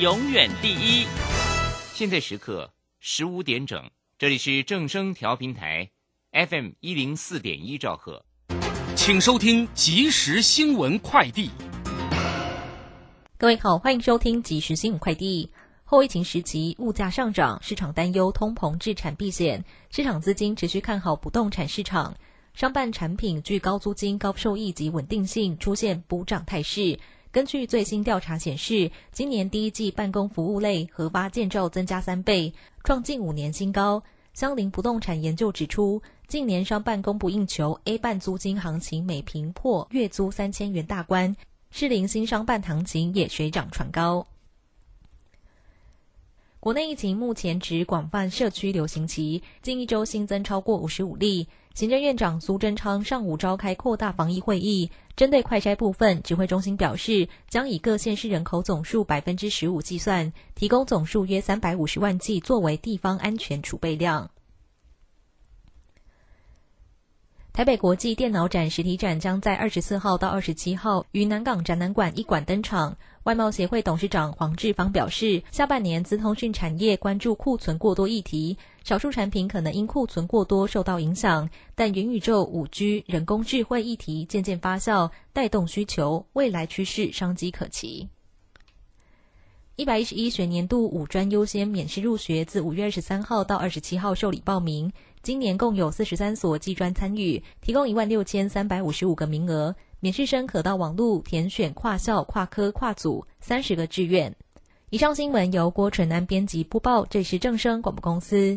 永远第一。现在时刻十五点整，这里是正声调频台，FM 一零四点一兆赫，请收听即时新闻快递。各位好，欢迎收听即时新闻快递。后疫情时期，物价上涨，市场担忧通膨致产避险，市场资金持续看好不动产市场。商办产品具高租金、高收益及稳定性，出现补涨态势。根据最新调查显示，今年第一季办公服务类核发建造增加三倍，创近五年新高。相邻不动产研究指出，近年商办供不应求，A 办租金行情每平破月租三千元大关，适龄新商办行情也水涨船高。国内疫情目前值广泛社区流行期，近一周新增超过五十五例。行政院长苏贞昌上午召开扩大防疫会议，针对快筛部分，指挥中心表示，将以各县市人口总数百分之十五计算，提供总数约三百五十万剂作为地方安全储备量。台北国际电脑展实体展将在二十四号到二十七号于南港展览馆一馆登场。外贸协会董事长黄志芳表示，下半年资通讯产业关注库存过多议题，少数产品可能因库存过多受到影响，但元宇宙、五 G、人工智慧议题渐渐发酵，带动需求，未来趋势商机可期。一百一十一学年度五专优先免试入学，自五月二十三号到二十七号受理报名。今年共有四十三所技专参与，提供一万六千三百五十五个名额，免试生可到网路填选跨校、跨科、跨组三十个志愿。以上新闻由郭纯安编辑播报，这是正声广播公司。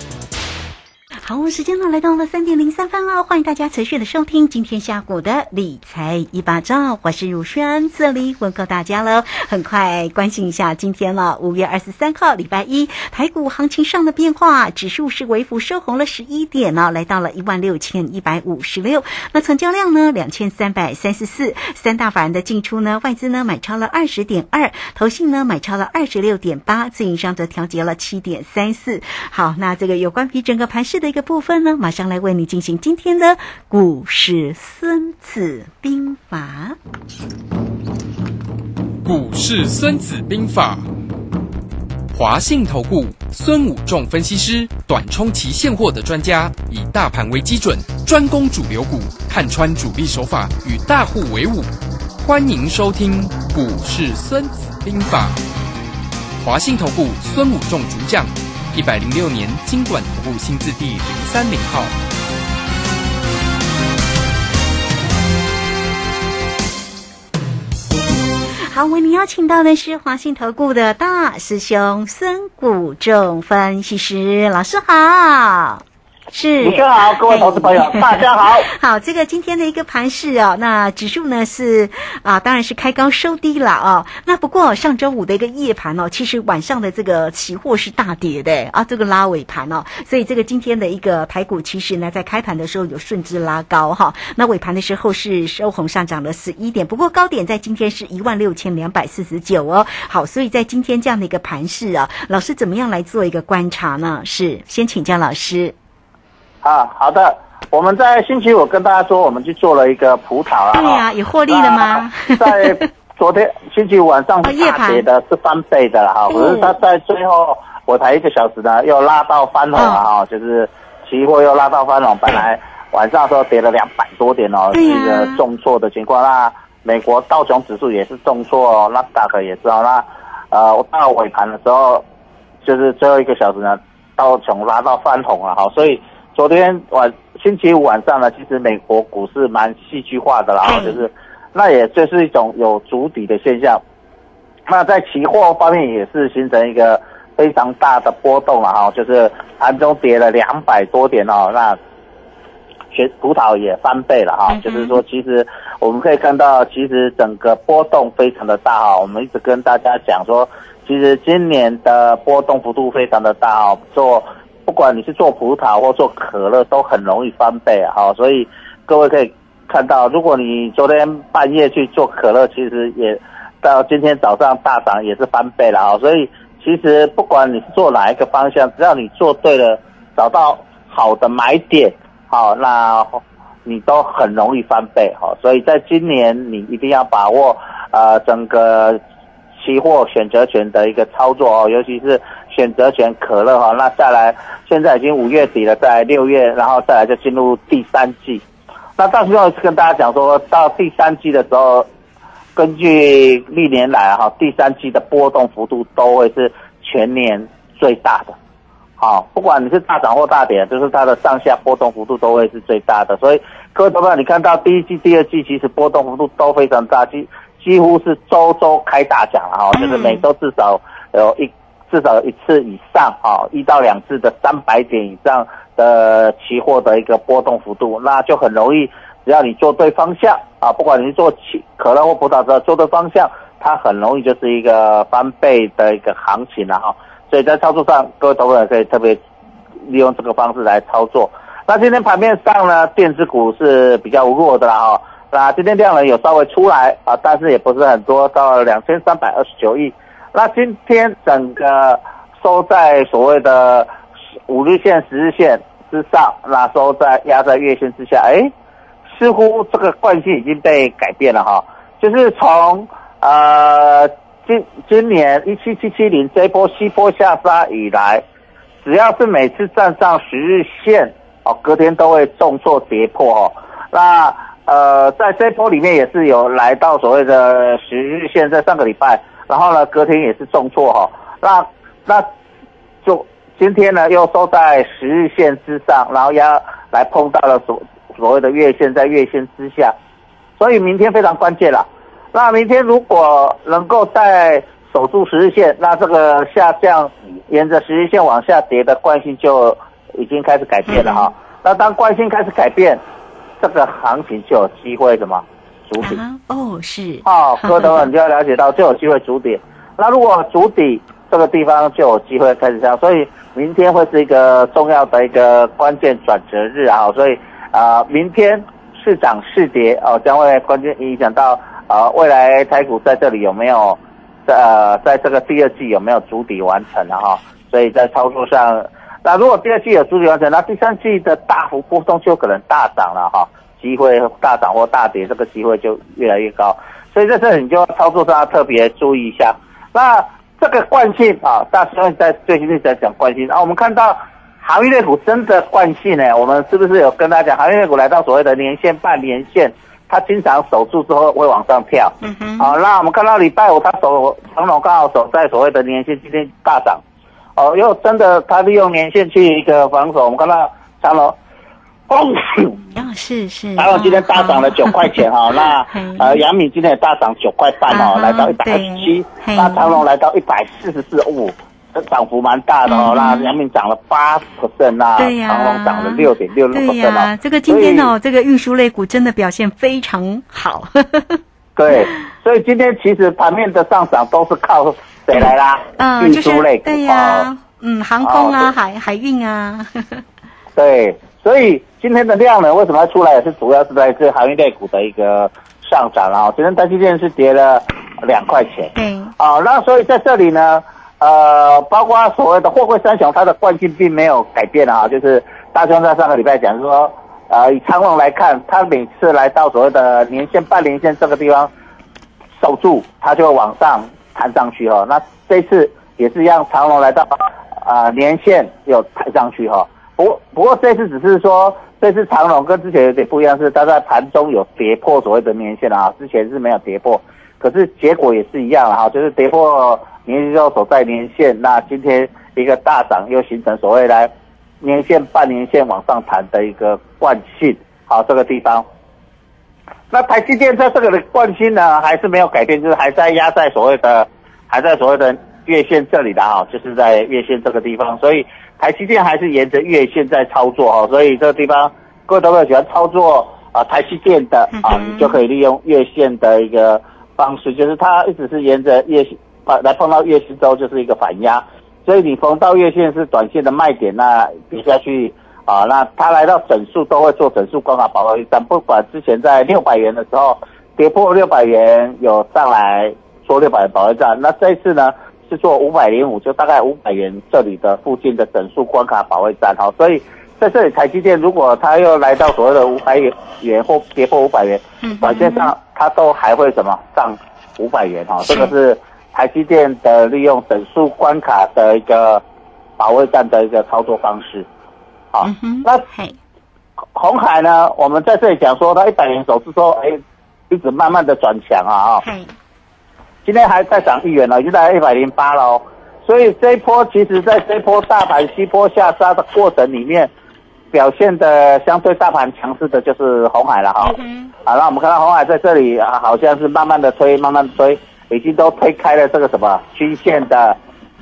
好，时间呢来到了三点零三分了，欢迎大家持续的收听今天下午的理财一把照，我是如轩，这里问候大家了。很快关心一下今天了，五月二十三号礼拜一，台股行情上的变化，指数是微幅收红了十一点呢，来到了一万六千一百五十六。那成交量呢两千三百三十四，三大法人的进出呢，外资呢买超了二十点二，投信呢买超了二十六点八，自营商则调节了七点三四。好，那这个有关于整个盘市的一个。部分呢，马上来为你进行今天的股市《孙子兵法》。股市《孙子兵法》，华信投顾孙武仲分析师，短冲期现货的专家，以大盘为基准，专攻主流股，看穿主力手法，与大户为伍。欢迎收听《股市《孙子兵法》，华信投顾孙武仲主讲。一百零六年金管投顾新字第零三零号。好，为您邀请到的是华信投顾的大师兄孙谷仲分析师老师好。是，主持好，各位投资朋友，大家好。好，这个今天的一个盘势哦，那指数呢是啊，当然是开高收低了哦。那不过上周五的一个夜盘哦，其实晚上的这个期货是大跌的啊，这个拉尾盘哦，所以这个今天的一个台股其实呢，在开盘的时候有顺势拉高哈，那尾盘的时候是收红上涨了十一点，不过高点在今天是一万六千两百四十九哦。好，所以在今天这样的一个盘势啊，老师怎么样来做一个观察呢？是先请教老师。啊，好的。我们在星期五跟大家说，我们去做了一个葡萄啊。对呀，有获利了吗？在昨天星期五晚上大跌的是翻倍的了哈，嗯可是它在最后我才一个小时呢，又拉到翻红了哈，就是期货又拉到翻红，本来晚上的时候跌了两百多点哦，是对呀一个重挫的情况。那美国道琼指数也是重挫哦，纳斯达克也是哦。那呃，我到尾盘的时候，就是最后一个小时呢，道琼拉到翻红了哈，所以昨天晚星期五晚上呢，其实美国股市蛮戏剧化的啦，哈嗯就是那也就是一种有筑底的现象。那在期货方面也是形成一个非常大的波动了哈，就是盘中跌了两百多点哦，那学葡萄也翻倍了哈，嗯就是说其实我们可以看到，其实整个波动非常的大哈。我们一直跟大家讲说，其实今年的波动幅度非常的大哈，做不管你是做葡萄或做可乐，都很容易翻倍哈。所以各位可以看到，如果你昨天半夜去做可乐，其实也到今天早上大涨也是翻倍了哈。所以其实不管你是做哪一个方向，只要你做对了，找到好的买点，好，那你都很容易翻倍哈。所以在今年你一定要把握呃整个期货选择权的一个操作哦，尤其是选择权可乐哈。那再来，现在已经五月底了，在六月，然后再来就进入第三季。那到时候跟大家讲说，到第三季的时候，根据历年来哈，第三季的波动幅度都会是全年最大的。好，不管你是大涨或大跌，就是它的上下波动幅度都会是最大的。所以各位朋友，你看到第一季、第二季，其实波动幅度都非常大，几几乎是周周开大奖了哈，就是每周至少有一至少一次以上啊，一到两次的三百点以上的期货的一个波动幅度，那就很容易，只要你做对方向啊，不管你做期可乐或葡萄的做对方向，它很容易就是一个翻倍的一个行情了哈。所以在操作上，各位投资者可以特别利用这个方式来操作。那今天盘面上呢，电子股是比较弱的啦哈。那今天量能有稍微出来啊，但是也不是很多，到两千三百二十九亿。那今天整个收在所谓的五日线、十日线之上，那收在压在月线之下，哎，似乎这个惯性已经被改变了哈。就是从呃今今年一七七七零这波西波下杀以来，只要是每次站上十日线哦，隔天都会重挫跌破哦。那呃，在这波里面也是有来到所谓的十日线，在上个礼拜，然后呢隔天也是重挫哈、那那就今天呢又收在十日线之上，然后压来碰到了所所谓的月线，在月线之下，所以明天非常关键了。那明天如果能够再守住十日线，那这个下降沿着十日线往下跌的惯性就已经开始改变了哈。那当惯性开始改变，这个行情就有机会什么筑底。啊，哦，是，哦，各位等会你就要了解到就有机会筑底。那如果筑底这个地方就有机会开始上，所以明天会是一个重要的一个关键转折日啊。所以啊、呃明天市涨是跌哦，将会关键影响到啊、呃未来台股在这里有没有在呃在这个第二季有没有筑底完成了哈。所以在操作上，那如果第二季有筑底完成，那第三季的大幅波动就可能大涨了哈，机会大涨或大跌，这个机会就越来越高。所以在这里你就要操作上要特别注意一下。那这个惯性啊，大师兄在最近一直在讲惯性啊，我们看到行业类股真的惯性呢，我们是不是有跟大家讲，行业类股来到所谓的年线、半年线，它经常守住之后会往上跳。嗯哼，好，那我们看到礼拜五它守长龙刚好守在所谓的年线，今天大涨。哦，又真的它利用年线去一个防守，我们看到长龙，哦，啊，是是，长龙今天大涨了九块钱哈，那 呃杨敏今天也大涨九块半哦，来到一百二十七，那长龙来到一百四十四，五，这涨幅蛮大的哦。嗯那杨敏涨了八 percent，那对呀。长龙涨了六点六 percent 呀，哦。这个今天哦，这个运输类股真的表现非常好，对，所以今天其实盘面的上涨都是靠谁来啦？嗯，运输类股对呀哦，嗯，航空啊，哦海海运啊，对，所以今天的量呢，为什么要出来？也是主要是来自航运类股的一个上涨然后今天台积电是跌了两块钱。对，啊，那所以在这里呢，呃，包括所谓的货柜三雄，它的惯性并没有改变啊，就是大兄在上个礼拜讲说，呃，以长龙来看，它每次来到所谓的年线、半年线这个地方守住，它就会往上弹上去哈。那这次也是让，长龙来到啊、呃年线有弹上去哈。不不过这次只是说，这次长龙跟之前有点不一样，是它在盘中有跌破所谓的年线啊，之前是没有跌破，可是结果也是一样哈，就是跌破年线之后守在年线，那今天一个大涨又形成所谓来年线、半年线往上弹的一个惯性，好这个地方。那台积电在这个的惯性呢，还是没有改变，就是还在压在所谓的，还在所谓的月线这里的哈，就是在月线这个地方，所以台积电还是沿着月线在操作哈，所以这个地方各位都会喜欢操作啊台积电的啊，你就可以利用月线的一个方式，就是它一直是沿着月线来碰到月线之后就是一个反压，所以你逢到月线是短线的卖点，那跌下去。啊，那它来到整数都会做整数关卡保卫战，不管之前在六百元的时候跌破六百元有上来做六百元保卫战，那这一次呢是做五百零五，就大概五百元这里的附近的整数关卡保卫战，哈，所以在这里台积电如果它又来到所谓的五百元或跌破五百元，短线上它都还会什么上五百元哈，这个是台积电的利用整数关卡的一个保卫战的一个操作方式。好，那红海呢？我们在这里讲说，它一百元走势说，哎，一直慢慢的转强啊啊！今天还在涨一元了，已经在一百零八了哦。所以这一波，其实在这一波大盘西坡下杀的过程里面，表现的相对大盘强势的就是红海了哈。好，那我们看到红海在这里啊，好像是慢慢的推，慢慢的推，已经都推开了这个什么均线的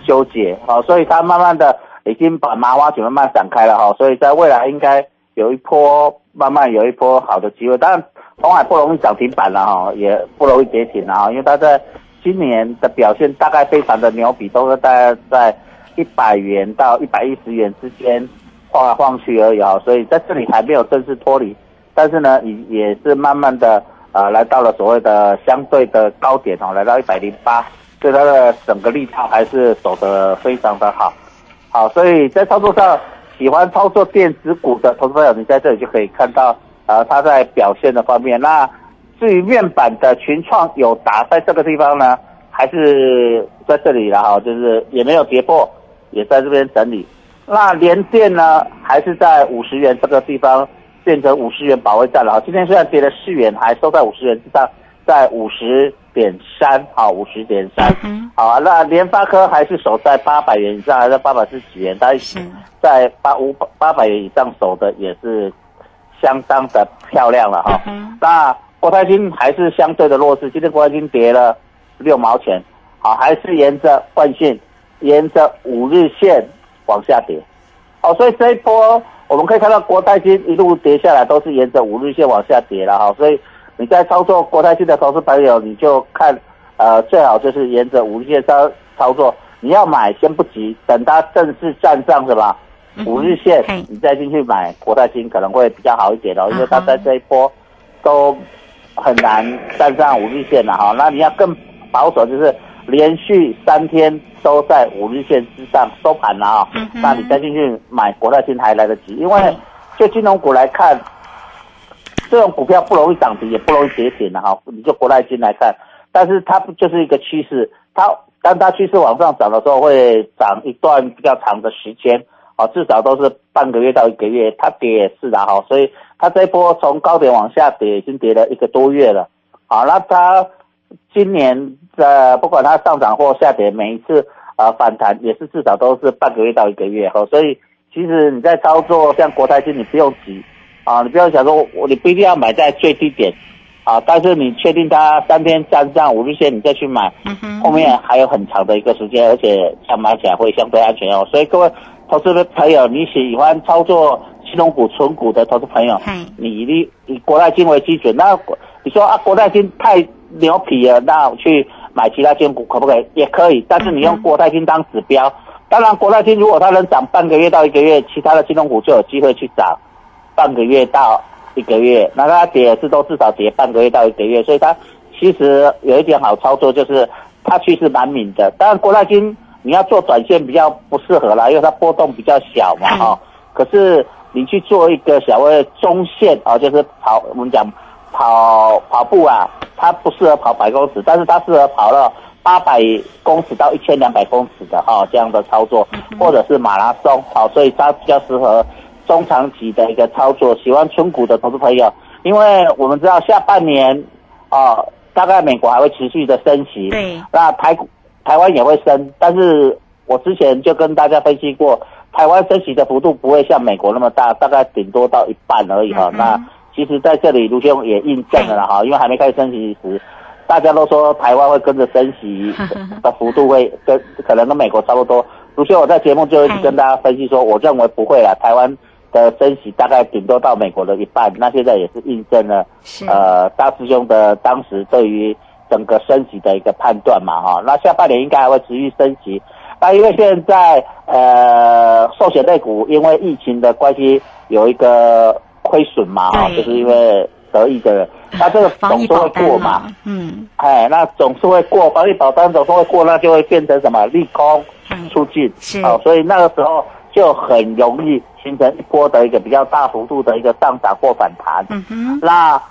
纠结，好，所以它慢慢的。已经把麻花卷慢慢展开了哈，所以在未来应该有一波慢慢有一波好的机会。当然，红海不容易涨停板了哈，也不容易跌停了哈，因为它在今年的表现大概非常的牛逼，都是大概在一百元到一百一十元之间晃来晃去而已哈，所以在这里还没有正式脱离，但是呢，也也是慢慢的呃来到了所谓的相对的高点哦，来到一百零八，所以它的整个力道还是走得非常的好。好，所以在操作上，喜欢操作电子股的投资朋友，你在这里就可以看到，呃，它在表现的方面。那至于面板的群创有打在这个地方呢，还是在这里了哈，就是也没有跌破，也在这边整理。那联电呢，还是在五十元这个地方变成五十元保卫战了。今天虽然跌了四元，还收在五十元之上，在五十。点三好，五十点三，好啊。那联发科还是守在八百元以上，还是八百四几元？但是在八五八百元以上守的也是相当的漂亮了哈。那国泰金还是相对的弱势，今天国泰金跌了六毛钱，好，还是沿着惯性，沿着五日线往下跌。好，所以这一波我们可以看到国泰金一路跌下来，都是沿着五日线往下跌了哈，所以。你在操作国泰金的投资朋友，你就看，呃，最好就是沿着五日线操操作。你要买先不急，等它正式站上是吧？五日线，你再进去买国泰金可能会比较好一点哦，因为它在这一波都很难站上五日线了哈。那你要更保守，就是连续三天都在五日线之上收盘了啊。那你再进去买国泰金还来得及，因为就金融股来看。这种股票不容易涨停，也不容易跌停的哈。你就国泰金来看，但是它不就是一个趋势？它当它趋势往上涨的时候，会涨一段比较长的时间啊，至少都是半个月到一个月。它跌也是的哈，所以它这一波从高点往下跌，已经跌了一个多月了。好，那它今年的不管它上涨或下跌，每一次啊反弹也是至少都是半个月到一个月哈。所以其实你在操作像国泰金，你不用急。啊，你不要想说，我你不一定要买在最低点，啊，但是你确定它三天站上五日线，你再去买，后面还有很长的一个时间，而且想买起来会相对安全哦。所以各位投资的朋友，你喜欢操作金融股、纯股的投资朋友，你一定以国泰金为基准，那你说啊，国泰金太牛皮了，那去买其他金股可不可以？也可以，但是你用国泰金当指标，当然国泰金如果它能涨半个月到一个月，其他的金融股就有机会去涨。半个月到一个月，那它跌也是都至少跌半个月到一个月，所以它其实有一点好操作，就是它趋势蛮敏的。当然，国泰金你要做短线比较不适合啦，因为它波动比较小嘛，哈。可是你去做一个小微中线啊，就是跑我们讲跑跑步啊，它不适合跑百公尺，但是它适合跑了八百公尺到一千两百公尺的哈这样的操作，或者是马拉松好，所以它比较适合中长期的一个操作。喜欢纯股的投资朋友，因为我们知道下半年啊，大概美国还会持续的升息，对，那台股台湾也会升，但是我之前就跟大家分析过，台湾升息的幅度不会像美国那么大，大概顶多到一半而已哈。嗯那其实在这里卢兄也印证了啦哈，因为还没开始升息时，大家都说台湾会跟着升息的幅度会跟可能跟美国差不多。卢兄我在节目就一直跟大家分析说，我认为不会啦，台湾的升息大概顶多到美国的一半。那现在也是印证了呃大师兄的当时对于整个升息的一个判断嘛哈。那下半年应该还会持续升息。那因为现在呃寿险类股因为疫情的关系有一个亏损嘛哈，对。就是因为得益的人，那这个总是会过嘛，，嗯，哎，那总是会过，防疫保单总是会过，那就会变成什么利空嗯出尽，是。哦，所以那个时候就很容易形成一波的一个比较大幅度的一个上涨或反弹。嗯哼，那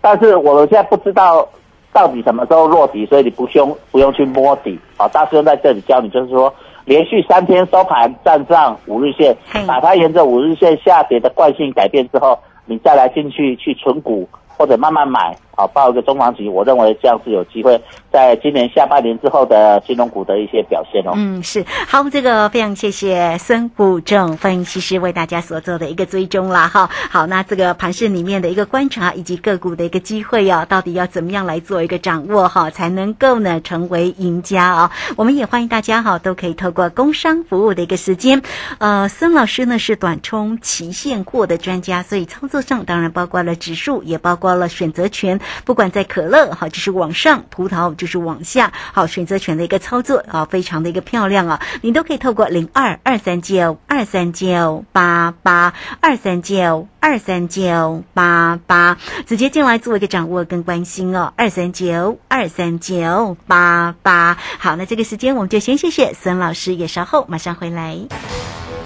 但是我们现在不知道到底什么时候落底，所以你不用不用去摸底啊。大师兄在这里教你，就是说连续三天收盘站上五日线，把它沿着五日线下跌的惯性改变之后，你再来进去去存股或者慢慢买啊，报一个中长期，我认为这样是有机会在今年下半年之后的金融股的一些表现哦。嗯，是好，这个非常谢谢孙武正分析师为大家所做的一个追踪啦，哈。好，那这个盘市里面的一个观察以及个股的一个机会哦，到底要怎么样来做一个掌握哈，才能够呢成为赢家啊？我们也欢迎大家哈，都可以透过工商服务的一个时间，呃，孙老师呢是短冲期现货的专家，所以操作上当然包括了指数，也包括了选择权，不管在可乐好就是往上，葡萄就是往下，好选择权的一个操作啊，非常的一个漂亮啊，你都可以透过零二二三九二三九八八二三九二三九八八直接进来做一个掌握跟关心哦，二三九二三九八八。好，那这个时间我们就先谢谢孙老师，也稍后马上回来。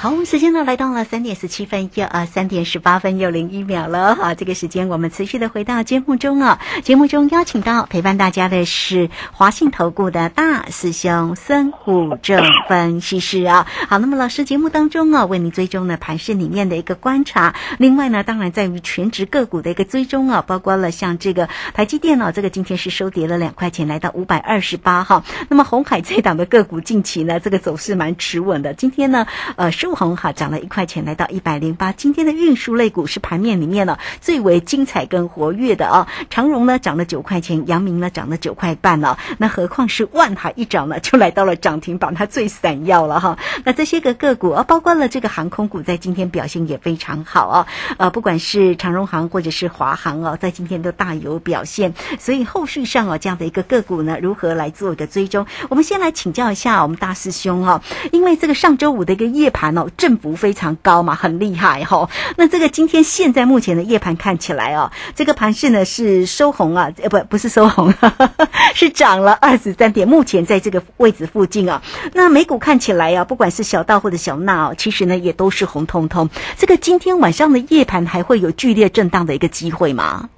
好，我们时间呢来到了三点十七分又啊三点十八分又零一秒了。好，这个时间我们持续的回到节目中啊。节目中邀请到陪伴大家的是华信投顾的大师兄孙虎正分析师啊。好，那么老师节目当中啊，为您追踪呢盘市里面的一个观察。另外呢，当然在于全职个股的一个追踪啊，包括了像这个台积电哦，这个今天是收跌了两块钱，来到五百二十八哈。那么红海这档的个股近期呢，这个走势蛮持稳的。今天呢，呃，收红哈涨了一块钱，来到一百零八。今天的运输类股是盘面里面呢最为精彩跟活跃的啊。长荣呢涨了九块钱，阳明呢涨了九块半了、那何况是万海一涨呢，就来到了涨停板，它最闪耀了哈。那这些个个股啊，包括了这个航空股，在今天表现也非常好啊。呃，不管是长荣航或者是华航哦，在今天都大有表现。所以后续上哦，这样的一个个股呢，如何来做一个追踪？我们先来请教一下我们大师兄哦，因为这个上周五的一个夜盘哦，振幅非常高嘛，很厉害哈、哦。那这个今天现在目前的夜盘看起来哦，这个盘势呢是收红啊，呃不不是收红，是涨了二十三点，目前在这个位置附近啊。那美股看起来啊，不管是小道或者小纳哦，其实呢也都是红彤彤。这个今天晚上的夜盘还会有剧烈震荡的一个机会吗？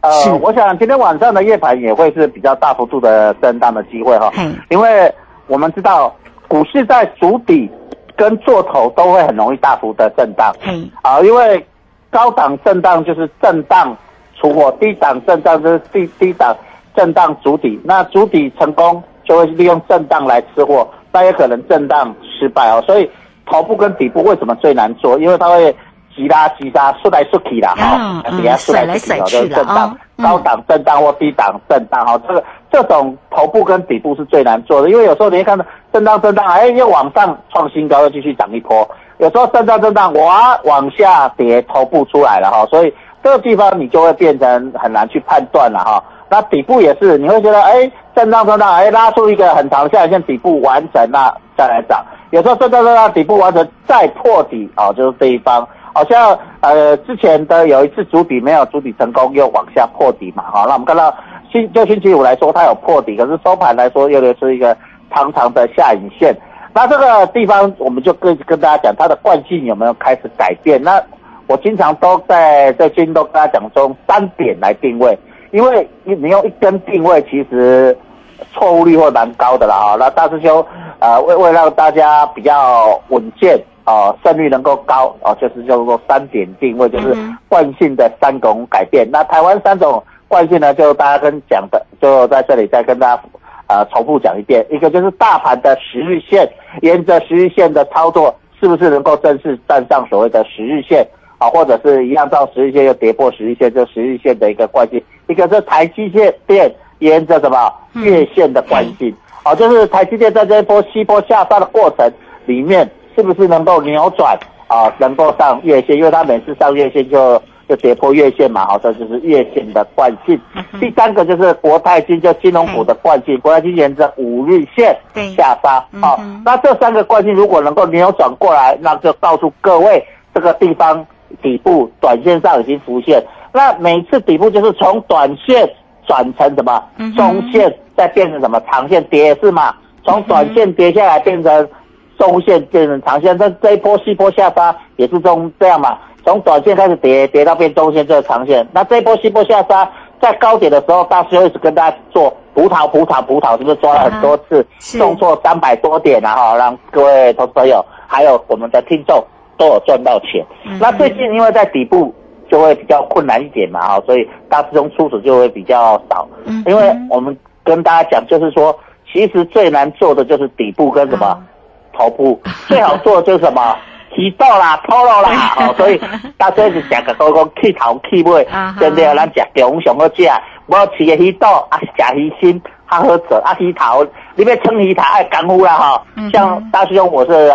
呃，我想今天晚上的夜盘也会是比较大幅度的震荡的机会哈嘿，因为我们知道股市在筑底跟做头都会很容易大幅的震荡嗯，啊，因为高档震荡就是震荡出货，低档震荡就是低低档震荡筑底，那主底成功就会利用震荡来吃货，但也可能震荡失败哦，所以头部跟底部为什么最难做？因为它会。急拉急拉，速来速去啦，哈、嗯底下顺来顺去的就是震荡哦，嗯高档震荡或低档震荡哈，这个这种头部跟底部是最难做的，因为有时候你会看到震荡震荡，哎，又往上创新高，又继续涨一波；有时候震荡震荡，哇，往下跌，头部出来了哈，所以这个地方你就会变成很难去判断了哈。那底部也是，你会觉得哎，震荡震荡，哎，拉出一个很长下影线，底部完成那再来涨；有时候震荡震荡，底部完成再破底哦，就是这一方。好像呃之前的有一次主底没有主底成功，又往下破底嘛，哈，那我们看到星就星期五来说，它有破底，可是收盘来说又留出一个长长的下影线。那这个地方我们就跟跟大家讲，它的惯性有没有开始改变？那我经常都在在最近都跟大家讲，从三点来定位，因为你你用一根定位，其实错误率会蛮高的啦，哈。那大师兄呃为为让大家比较稳健。哦，胜率能够高哦，就是叫做三点定位，就是惯性的三种改变。那台湾三种惯性呢，就大家跟讲的，就在这里再跟大家呃重复讲一遍。一个就是大盘的十日线，沿着十日线的操作，是不是能够正式站上所谓的十日线啊？或者是一样到十日线又跌破十日线，这十日线的一个惯性。一个是台积电沿着什么月线的惯性，哦，就是台积电在这一波西波下杀的过程里面。是不是能够扭转啊？能够上月线，因为它每次上月线就就跌破月线嘛，好，这就是月线的惯性。第三个就是国泰金，就金融股的惯性，国泰金沿着五日线下杀，好，那这三个惯性如果能够扭转过来，那就告诉各位，这个地方底部短线上已经浮现。那每次底部就是从短线转成什么中线，再变成什么长线跌是嘛？从短线跌下来变成。中线变成长线，但这一波西波下杀也是中这样嘛？从短线开始跌，跌到变中线，这是长线。那这一波西波下杀，在高点的时候，大师一直跟大家做葡萄，葡萄，葡萄，是不是抓了很多次，重挫三百多点啊？哈，让各位投资朋友还有我们的听众都有赚到钱。那最近因为在底部就会比较困难一点嘛，哈，所以大师兄出手就会比较少。嗯，因为我们跟大家讲，就是说，其实最难做的就是底部跟什么。头部最好做的就是什么？提豆啦、拖肉啦，哦，所以大家是食个都讲去头去尾，真的咱食中上好食。我饲个鱼肚啊，食鱼心较好做啊，鱼头你要称鱼头爱功夫啦哈。像大师兄，我是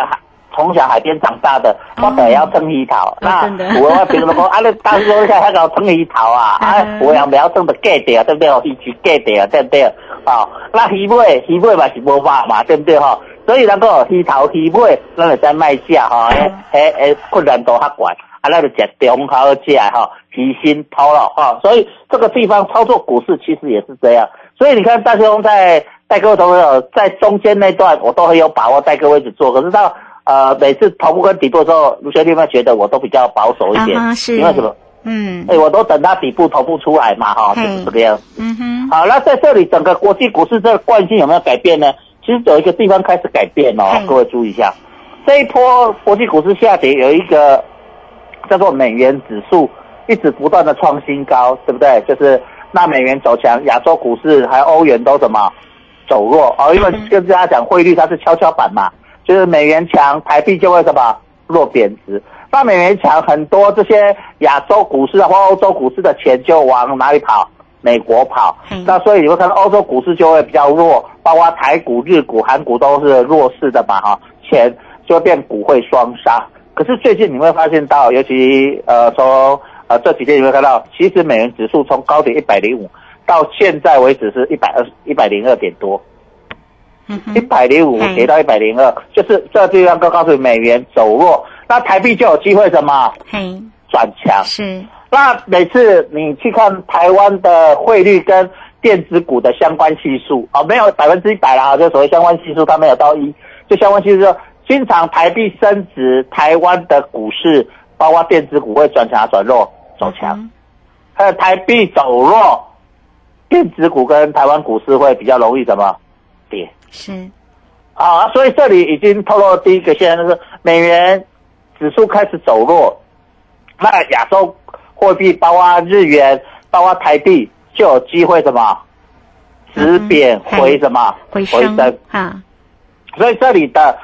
从小海边长大的，我本要称鱼头。那我我别人讲啊，你大师兄在那个称鱼头啊，啊，我也不要称的价掉，对不对？鱼去价掉，对不对？哦，那鱼尾鱼尾嘛是无法嘛，对不对哈？所以咱个鱼头鱼尾，咱就在卖价哈，诶诶诶，困难度较悬，啊，那就食中好食哈，鱼心掏了哈，所以这个地方操作股市其实也是这样。所以你看大兄在带各位朋友在中间那段，我都很有把握带各位去做。可是到呃每次头部跟底部的时候，卢学弟们觉得我都比较保守一点是，因为什么？嗯，哎，我都等它底部头部出来嘛哈，就是这个样子。嗯哼。好，那在这里整个国际股市这个惯性有没有改变呢？其实有一个地方开始改变哦，各位注意一下，这一波国际股市下跌有一个叫做美元指数一直不断的创新高，对不对？就是那美元走强，亚洲股市还有欧元都什么走弱哦，因为跟大家讲汇率它是跷跷板嘛，就是美元强，台币就会什么弱贬值。那美元强，很多这些亚洲股市或欧洲股市的钱就往哪里跑？美国跑，那所以你会看到欧洲股市就会比较弱，包括台股、日股、韩股都是弱势的嘛，哈，钱就会变股汇双杀。可是最近你会发现到，尤其呃从呃这几天你会看到，其实美元指数从高点一百零五到现在为止是一百二一百零二点多，一百零五跌到一百零二，就是这地方刚告诉你美元走弱，那台币就有机会什么转强是。那每次你去看台湾的汇率跟电子股的相关系数啊，没有百分之一百啦，就所谓相关系数，它没有到一，就相关系数说，经常台币升值，台湾的股市包括电子股会转强转弱走强，还有台币走弱，电子股跟台湾股市会比较容易怎么跌？是，啊，所以这里已经透露第一个现象就是美元指数开始走弱，那亚洲。货币包括日元，包括台币，就有机会什么，止贬回什么回升啊。所以这里的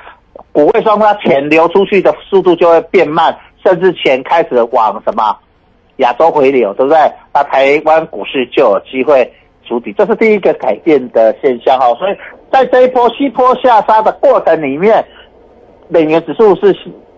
股汇双方钱流出去的速度就会变慢，甚至钱开始往什么亚洲回流，对不对？那台湾股市就有机会筑底，这是第一个改变的现象哈。所以在这一波西坡下杀的过程里面，美元指数是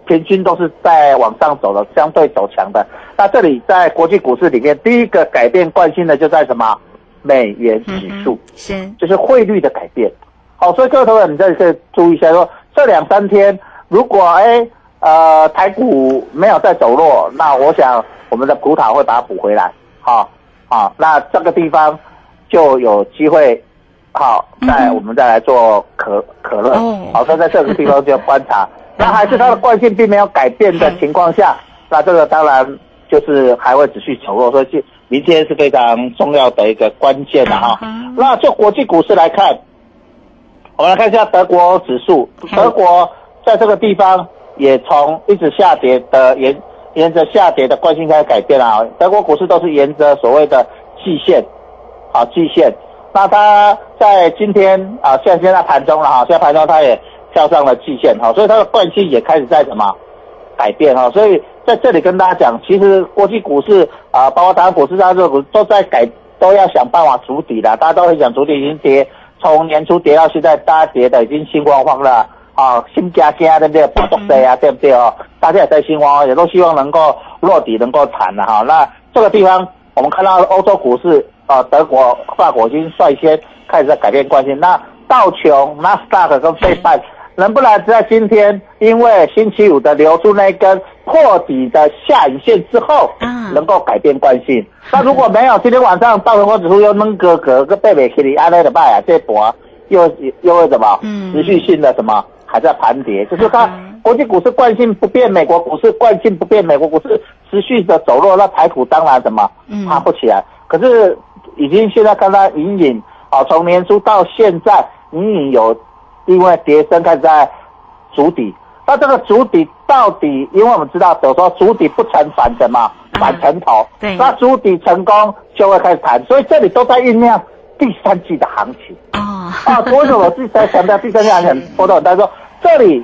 平均都是在往上走的，相对走强的。那这里在国际股市里面，第一个改变惯性的就在什么？美元指数是，就是汇率的改变。好，所以各位同学，你这里可以注意一下，说这两三天如果哎呃台股没有再走弱，那我想我们的股塔会把它补回来。好，好，那这个地方就有机会，好，再我们再来做可可乐。好，所以在这个地方就要观察。那还是它的惯性并没有改变的情况下，那这个当然就是还会持续走弱，所以就明天是非常重要的一个关键的哈。那就国际股市来看，我们来看一下德国指数，德国在这个地方也从一直下跌的沿沿着下跌的惯性开始改变了啊。德国股市都是沿着所谓的季线，好季线。那它在今天啊，现在现在盘中了哈，现在盘中它也。跳上了季线哈，所以它的惯性也开始在什么改变哈，所以在这里跟大家讲，其实国际股市啊，包括台湾股市、大陆股都在改，都要想办法筑底的。大家都会讲筑底已经跌，从年初跌到现在，大家跌的已经心慌慌了啊，心加加对不对？不懂的呀，对不对哦？大家也在心慌，也都希望能够落底，能够谈了哈。那这个地方我们看到欧洲股市啊，德国、法国已经率先开始在改变惯性。那道琼、纳斯达克跟费半。能不能在今天，因为星期五的留出那根破底的下影线之后，能够改变惯性？那如果没有，今天晚上道琼斯指数又能个个个贝贝克里安内的拜啊，这波又又会什么？持续性的什么还在盘跌？就是它国际股市惯性不变，美国股市惯性不变，美国股市持续的走弱，那台股当然什么爬不起来。可是已经现在看到隐隐啊，从年初到现在隐隐有。因为跌升开始在筑底，那这个筑底到底，因为我们知道，有时候筑底不成反什么反成头，对，那筑底成功就会开始弹，所以这里都在酝酿第三季的行情啊啊！为什么我自己在强调第三季行情波动？他说这里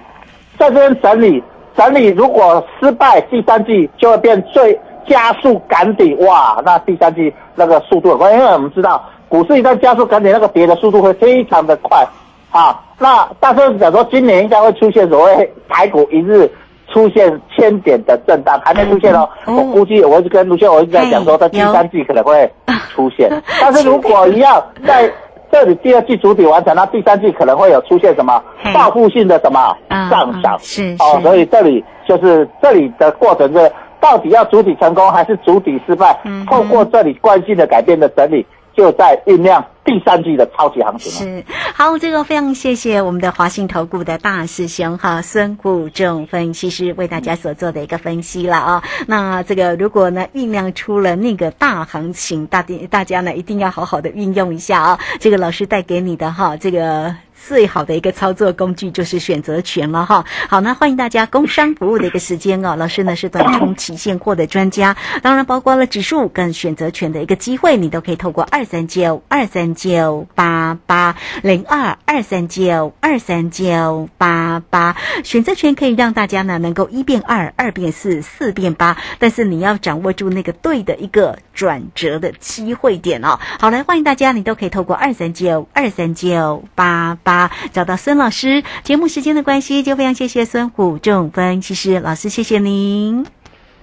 在这边整理整理，如果失败，第三季就会变最加速赶底哇！那第三季那个速度很快，因为我们知道股市一旦加速赶底，那个跌的速度会非常的快。啊，那大师讲说，今年应该会出现所谓台股一日出现千点的震荡，还没出现哦。我估计，我是跟卢秀我一直在讲说，在第三季可能会出现。但是如果一样在这里第二季主体完成，那第三季可能会有出现什么报复性的什么上涨？是哦，所以这里就是这里的过程是到底要主体成功还是主体失败？透过这里惯性的改变的整理。就在酝酿第三季的超级行情。是好，这个非常谢谢我们的华信投顾的大师兄哈孙谷正分析师为大家所做的一个分析了啊。那这个如果呢酝酿出了那个大行情，大定大家呢一定要好好的运用一下啊。这个老师带给你的哈这个。最好的一个操作工具就是选择权了哈。好，那欢迎大家工商服务的一个时间哦。老师呢是短冲期现货的专家，当然包括了指数跟选择权的一个机会，你都可以透过二三九二三九八八零二二三九二三九八八选择权可以让大家呢能够一变二，二变四，四变八，但是你要掌握住那个对的一个转折的机会点哦。好，来欢迎大家，你都可以透过二三九二三九八八。找到孙老师，节目时间的关系，就非常谢谢孙虎仲分析师老师，谢谢您。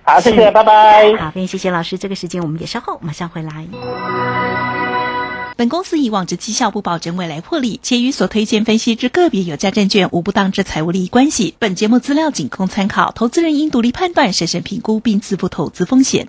好，谢谢，拜拜。好，非常谢谢老师，这个时间我们也稍后马上回来。本公司以往之绩效不保证未来获利，且与所推荐分析之个别有价证券无不当之财务利益关系。本节目资料仅供参考，投资人应独立判断、审慎评估并自负投资风险。